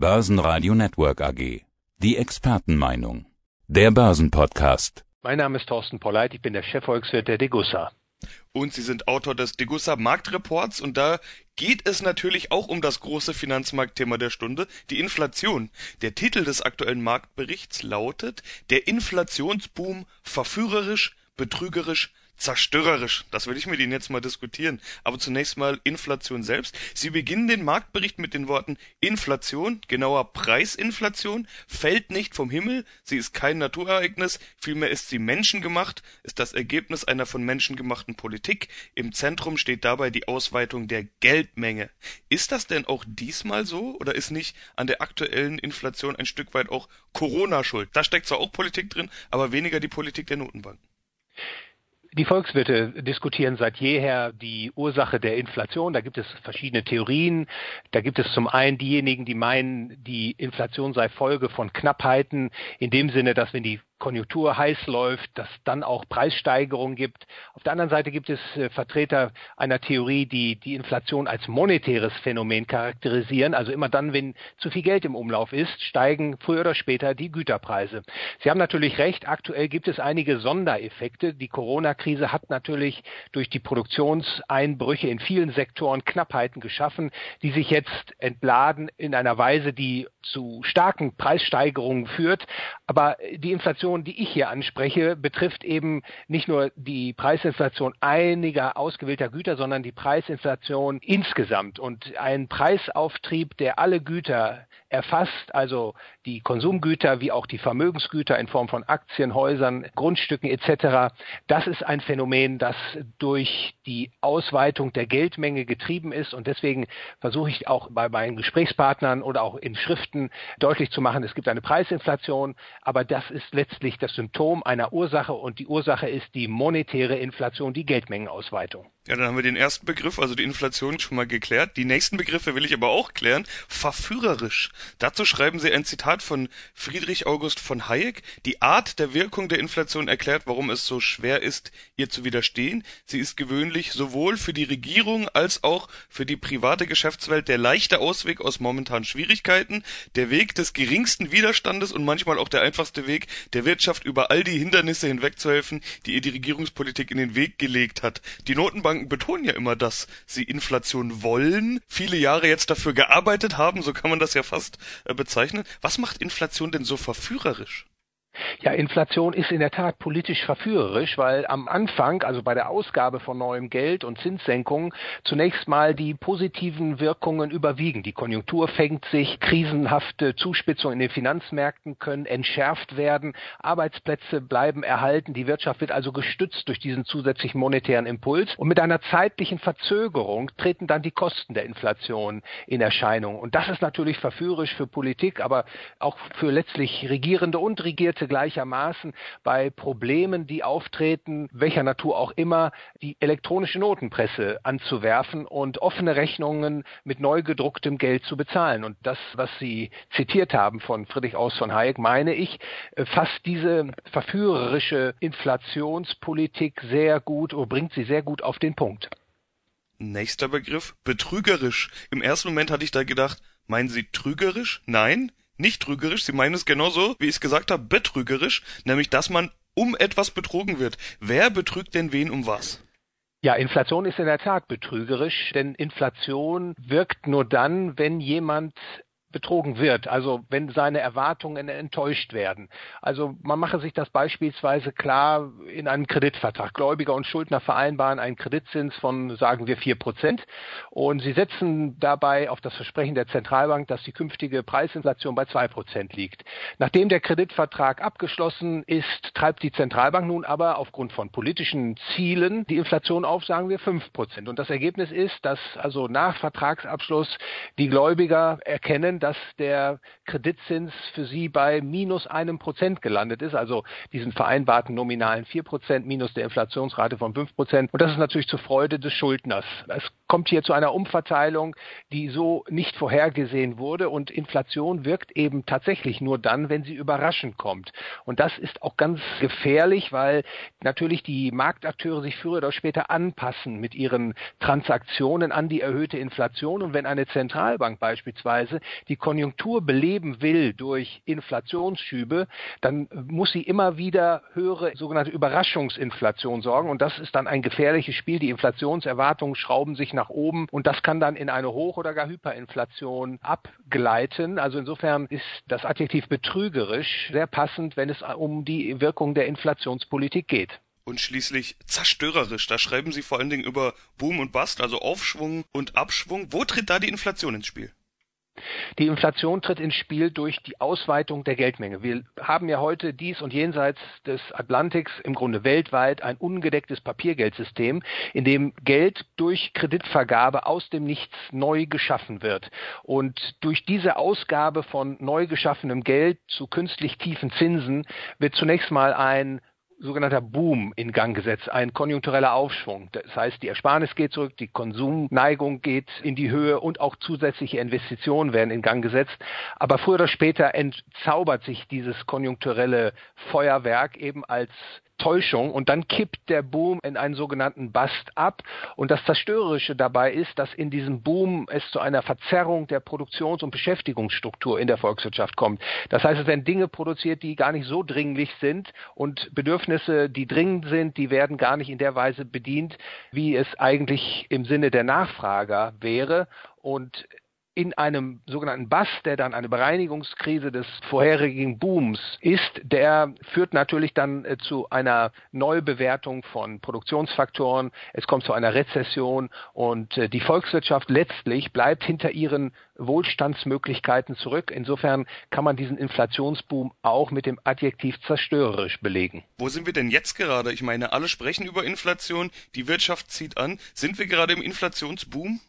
Börsenradio Network AG. Die Expertenmeinung. Der Börsenpodcast. Mein Name ist Thorsten Polleit, ich bin der Chefvolkswirt der Degussa. Und Sie sind Autor des Degussa Marktreports und da geht es natürlich auch um das große Finanzmarktthema der Stunde, die Inflation. Der Titel des aktuellen Marktberichts lautet Der Inflationsboom verführerisch, betrügerisch, zerstörerisch. Das will ich mit Ihnen jetzt mal diskutieren. Aber zunächst mal Inflation selbst. Sie beginnen den Marktbericht mit den Worten Inflation, genauer Preisinflation, fällt nicht vom Himmel, sie ist kein Naturereignis, vielmehr ist sie menschengemacht, ist das Ergebnis einer von Menschen gemachten Politik. Im Zentrum steht dabei die Ausweitung der Geldmenge. Ist das denn auch diesmal so oder ist nicht an der aktuellen Inflation ein Stück weit auch Corona schuld? Da steckt zwar auch Politik drin, aber weniger die Politik der Notenbanken. Die Volkswirte diskutieren seit jeher die Ursache der Inflation. Da gibt es verschiedene Theorien. Da gibt es zum einen diejenigen, die meinen, die Inflation sei Folge von Knappheiten, in dem Sinne, dass wenn die Konjunktur heiß läuft, dass dann auch Preissteigerungen gibt. Auf der anderen Seite gibt es äh, Vertreter einer Theorie, die die Inflation als monetäres Phänomen charakterisieren. Also immer dann, wenn zu viel Geld im Umlauf ist, steigen früher oder später die Güterpreise. Sie haben natürlich recht, aktuell gibt es einige Sondereffekte. Die Corona-Krise hat natürlich durch die Produktionseinbrüche in vielen Sektoren Knappheiten geschaffen, die sich jetzt entladen in einer Weise, die zu starken Preissteigerungen führt. Aber die Inflation Inflation, die ich hier anspreche, betrifft eben nicht nur die Preisinflation einiger ausgewählter Güter, sondern die Preisinflation insgesamt. Und ein Preisauftrieb, der alle Güter erfasst, also die Konsumgüter wie auch die Vermögensgüter in Form von Aktien, Häusern, Grundstücken etc. Das ist ein Phänomen, das durch die Ausweitung der Geldmenge getrieben ist und deswegen versuche ich auch bei meinen Gesprächspartnern oder auch in Schriften deutlich zu machen, es gibt eine Preisinflation, aber das ist letztlich das Symptom einer Ursache und die Ursache ist die monetäre Inflation, die Geldmengenausweitung. Ja, dann haben wir den ersten Begriff, also die Inflation, schon mal geklärt. Die nächsten Begriffe will ich aber auch klären. Verführerisch. Dazu schreiben Sie ein Zitat von Friedrich August von Hayek. Die Art der Wirkung der Inflation erklärt, warum es so schwer ist, ihr zu widerstehen. Sie ist gewöhnlich sowohl für die Regierung als auch für die private Geschäftswelt der leichte Ausweg aus momentanen Schwierigkeiten, der Weg des geringsten Widerstandes und manchmal auch der einfachste Weg, der Wirtschaft über all die Hindernisse hinwegzuhelfen, die ihr die Regierungspolitik in den Weg gelegt hat. Die Notenbank Notenbanken betonen ja immer, dass sie Inflation wollen, viele Jahre jetzt dafür gearbeitet haben, so kann man das ja fast äh, bezeichnen. Was macht Inflation denn so verführerisch? Ja, Inflation ist in der Tat politisch verführerisch, weil am Anfang, also bei der Ausgabe von neuem Geld und Zinssenkungen, zunächst mal die positiven Wirkungen überwiegen. Die Konjunktur fängt sich, krisenhafte Zuspitzungen in den Finanzmärkten können entschärft werden, Arbeitsplätze bleiben erhalten, die Wirtschaft wird also gestützt durch diesen zusätzlichen monetären Impuls und mit einer zeitlichen Verzögerung treten dann die Kosten der Inflation in Erscheinung. Und das ist natürlich verführerisch für Politik, aber auch für letztlich Regierende und Regierte gleichermaßen bei Problemen, die auftreten, welcher Natur auch immer, die elektronische Notenpresse anzuwerfen und offene Rechnungen mit neu gedrucktem Geld zu bezahlen. Und das, was Sie zitiert haben von Friedrich Aus von Hayek, meine ich, äh, fasst diese verführerische Inflationspolitik sehr gut oder bringt sie sehr gut auf den Punkt. Nächster Begriff, betrügerisch. Im ersten Moment hatte ich da gedacht, meinen Sie trügerisch? Nein, nicht trügerisch, sie meinen es genauso, wie ich es gesagt habe, betrügerisch, nämlich dass man um etwas betrogen wird. Wer betrügt denn wen um was? Ja, Inflation ist in der Tat betrügerisch, denn Inflation wirkt nur dann, wenn jemand betrogen wird, also wenn seine Erwartungen enttäuscht werden. Also man mache sich das beispielsweise klar in einem Kreditvertrag. Gläubiger und Schuldner vereinbaren einen Kreditzins von, sagen wir, vier Prozent und sie setzen dabei auf das Versprechen der Zentralbank, dass die künftige Preisinflation bei zwei Prozent liegt. Nachdem der Kreditvertrag abgeschlossen ist, treibt die Zentralbank nun aber aufgrund von politischen Zielen die Inflation auf, sagen wir, fünf Prozent. Und das Ergebnis ist, dass also nach Vertragsabschluss die Gläubiger erkennen, dass der Kreditzins für Sie bei minus einem Prozent gelandet ist, also diesen vereinbarten nominalen vier Prozent minus der Inflationsrate von fünf Prozent. Und das ist natürlich zur Freude des Schuldners. Es kommt hier zu einer Umverteilung, die so nicht vorhergesehen wurde. Und Inflation wirkt eben tatsächlich nur dann, wenn sie überraschend kommt. Und das ist auch ganz gefährlich, weil natürlich die Marktakteure sich früher oder später anpassen mit ihren Transaktionen an die erhöhte Inflation. Und wenn eine Zentralbank beispielsweise die Konjunktur beleben will durch Inflationsschübe, dann muss sie immer wieder höhere sogenannte Überraschungsinflation sorgen. Und das ist dann ein gefährliches Spiel. Die Inflationserwartungen schrauben sich nach oben und das kann dann in eine Hoch- oder gar Hyperinflation abgleiten. Also insofern ist das Adjektiv betrügerisch sehr passend, wenn es um die Wirkung der Inflationspolitik geht und schließlich zerstörerisch. Da schreiben Sie vor allen Dingen über Boom und Bust, also Aufschwung und Abschwung. Wo tritt da die Inflation ins Spiel? Die Inflation tritt ins Spiel durch die Ausweitung der Geldmenge. Wir haben ja heute dies und jenseits des Atlantiks im Grunde weltweit ein ungedecktes Papiergeldsystem, in dem Geld durch Kreditvergabe aus dem Nichts neu geschaffen wird. Und durch diese Ausgabe von neu geschaffenem Geld zu künstlich tiefen Zinsen wird zunächst mal ein sogenannter Boom in Gang gesetzt, ein konjunktureller Aufschwung. Das heißt, die Ersparnis geht zurück, die Konsumneigung geht in die Höhe und auch zusätzliche Investitionen werden in Gang gesetzt. Aber früher oder später entzaubert sich dieses konjunkturelle Feuerwerk eben als Täuschung und dann kippt der Boom in einen sogenannten Bust ab. Und das Zerstörerische dabei ist, dass in diesem Boom es zu einer Verzerrung der Produktions- und Beschäftigungsstruktur in der Volkswirtschaft kommt. Das heißt, es werden Dinge produziert, die gar nicht so dringlich sind und Bedürfnisse, die dringend sind, die werden gar nicht in der Weise bedient, wie es eigentlich im Sinne der Nachfrager wäre. Und in einem sogenannten Bass, der dann eine Bereinigungskrise des vorherigen Booms ist, der führt natürlich dann äh, zu einer Neubewertung von Produktionsfaktoren. Es kommt zu einer Rezession und äh, die Volkswirtschaft letztlich bleibt hinter ihren Wohlstandsmöglichkeiten zurück. Insofern kann man diesen Inflationsboom auch mit dem Adjektiv zerstörerisch belegen. Wo sind wir denn jetzt gerade? Ich meine, alle sprechen über Inflation, die Wirtschaft zieht an. Sind wir gerade im Inflationsboom?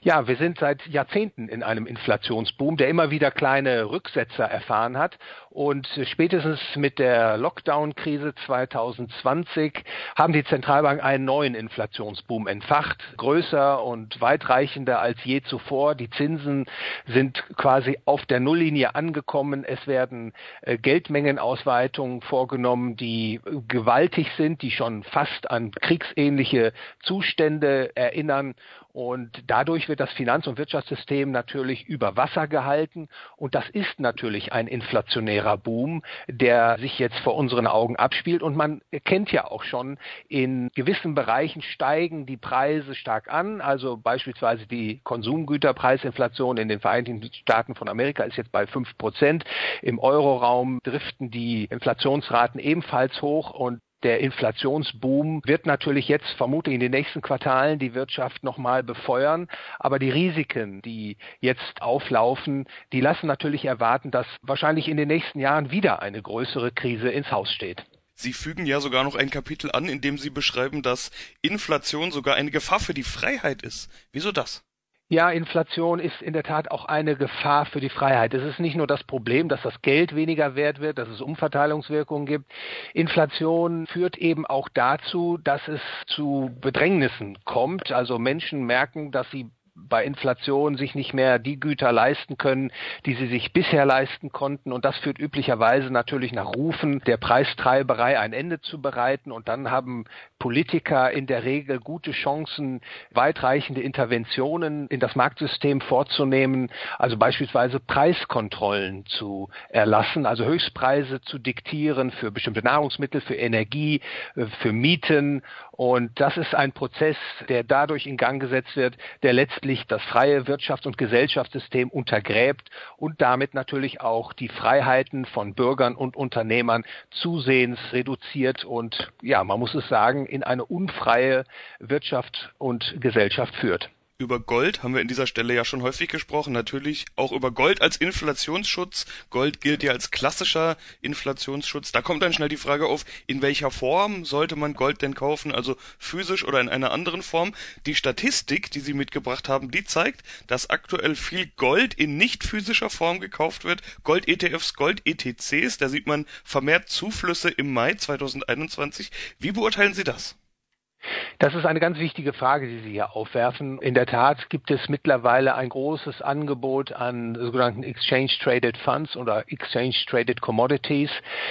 Ja, wir sind seit Jahrzehnten in einem Inflationsboom, der immer wieder kleine Rücksetzer erfahren hat. Und spätestens mit der Lockdown-Krise 2020 haben die Zentralbanken einen neuen Inflationsboom entfacht, größer und weitreichender als je zuvor. Die Zinsen sind quasi auf der Nulllinie angekommen. Es werden äh, Geldmengenausweitungen vorgenommen, die gewaltig sind, die schon fast an kriegsähnliche Zustände erinnern. Und dadurch wird das Finanz- und Wirtschaftssystem natürlich über Wasser gehalten. Und das ist natürlich ein inflationärer Boom, der sich jetzt vor unseren Augen abspielt. Und man erkennt ja auch schon, in gewissen Bereichen steigen die Preise stark an. Also beispielsweise die Konsumgüterpreisinflation in den Vereinigten Staaten von Amerika ist jetzt bei fünf Prozent. Im Euroraum driften die Inflationsraten ebenfalls hoch. Und der Inflationsboom wird natürlich jetzt vermutlich in den nächsten Quartalen die Wirtschaft nochmal befeuern. Aber die Risiken, die jetzt auflaufen, die lassen natürlich erwarten, dass wahrscheinlich in den nächsten Jahren wieder eine größere Krise ins Haus steht. Sie fügen ja sogar noch ein Kapitel an, in dem Sie beschreiben, dass Inflation sogar eine Gefahr für die Freiheit ist. Wieso das? Ja, Inflation ist in der Tat auch eine Gefahr für die Freiheit. Es ist nicht nur das Problem, dass das Geld weniger wert wird, dass es Umverteilungswirkungen gibt. Inflation führt eben auch dazu, dass es zu Bedrängnissen kommt. Also Menschen merken, dass sie bei Inflation sich nicht mehr die Güter leisten können, die sie sich bisher leisten konnten. Und das führt üblicherweise natürlich nach Rufen der Preistreiberei ein Ende zu bereiten. Und dann haben Politiker in der Regel gute Chancen, weitreichende Interventionen in das Marktsystem vorzunehmen, also beispielsweise Preiskontrollen zu erlassen, also Höchstpreise zu diktieren für bestimmte Nahrungsmittel, für Energie, äh, für Mieten. Und das ist ein Prozess, der dadurch in Gang gesetzt wird, der letztlich das freie Wirtschafts- und Gesellschaftssystem untergräbt und damit natürlich auch die Freiheiten von Bürgern und Unternehmern zusehends reduziert und ja, man muss es sagen, in eine unfreie Wirtschaft und Gesellschaft führt. Über Gold haben wir in dieser Stelle ja schon häufig gesprochen. Natürlich auch über Gold als Inflationsschutz. Gold gilt ja als klassischer Inflationsschutz. Da kommt dann schnell die Frage auf, in welcher Form sollte man Gold denn kaufen? Also physisch oder in einer anderen Form? Die Statistik, die Sie mitgebracht haben, die zeigt, dass aktuell viel Gold in nicht physischer Form gekauft wird. Gold-ETFs, Gold-ETCs, da sieht man vermehrt Zuflüsse im Mai 2021. Wie beurteilen Sie das? Das ist eine ganz wichtige Frage, die Sie hier aufwerfen. In der Tat gibt es mittlerweile ein großes Angebot an sogenannten Exchange Traded Funds oder Exchange Traded Commodities.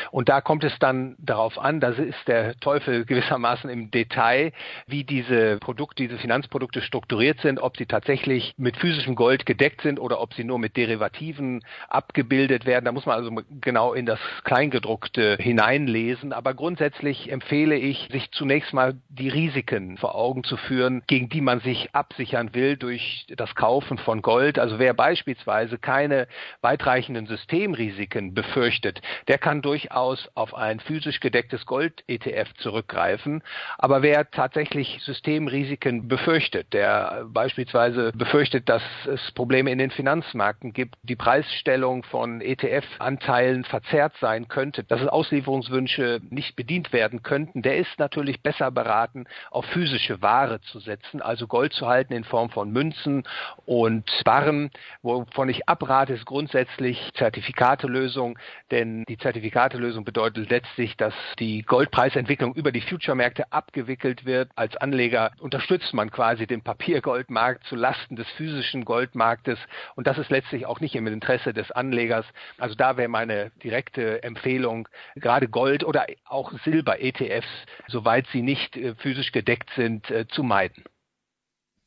Und da kommt es dann darauf an, das ist der Teufel gewissermaßen im Detail, wie diese Produkte, diese Finanzprodukte strukturiert sind, ob sie tatsächlich mit physischem Gold gedeckt sind oder ob sie nur mit Derivativen abgebildet werden. Da muss man also genau in das Kleingedruckte hineinlesen. Aber grundsätzlich empfehle ich, sich zunächst mal die Risiken vor Augen zu führen, gegen die man sich absichern will durch das Kaufen von Gold. Also wer beispielsweise keine weitreichenden Systemrisiken befürchtet, der kann durchaus auf ein physisch gedecktes Gold-ETF zurückgreifen. Aber wer tatsächlich Systemrisiken befürchtet, der beispielsweise befürchtet, dass es Probleme in den Finanzmärkten gibt, die Preisstellung von ETF-Anteilen verzerrt sein könnte, dass Auslieferungswünsche nicht bedient werden könnten, der ist natürlich besser beraten, auf physische Ware zu setzen, also Gold zu halten in Form von Münzen und Barren. Wovon ich abrate, ist grundsätzlich Zertifikatelösung, denn die Zertifikatelösung bedeutet letztlich, dass die Goldpreisentwicklung über die Future-Märkte abgewickelt wird. Als Anleger unterstützt man quasi den Papiergoldmarkt zu Lasten des physischen Goldmarktes und das ist letztlich auch nicht im Interesse des Anlegers. Also da wäre meine direkte Empfehlung, gerade Gold oder auch Silber-ETFs, soweit sie nicht äh, physisch gedeckt sind, äh, zu meiden.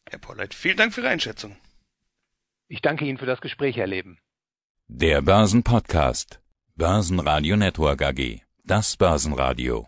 Herr Polleit, vielen Dank für Ihre Einschätzung. Ich danke Ihnen für das Gespräch, Herr Leben. Der Börsenpodcast. Börsenradio Network AG. Das Börsenradio.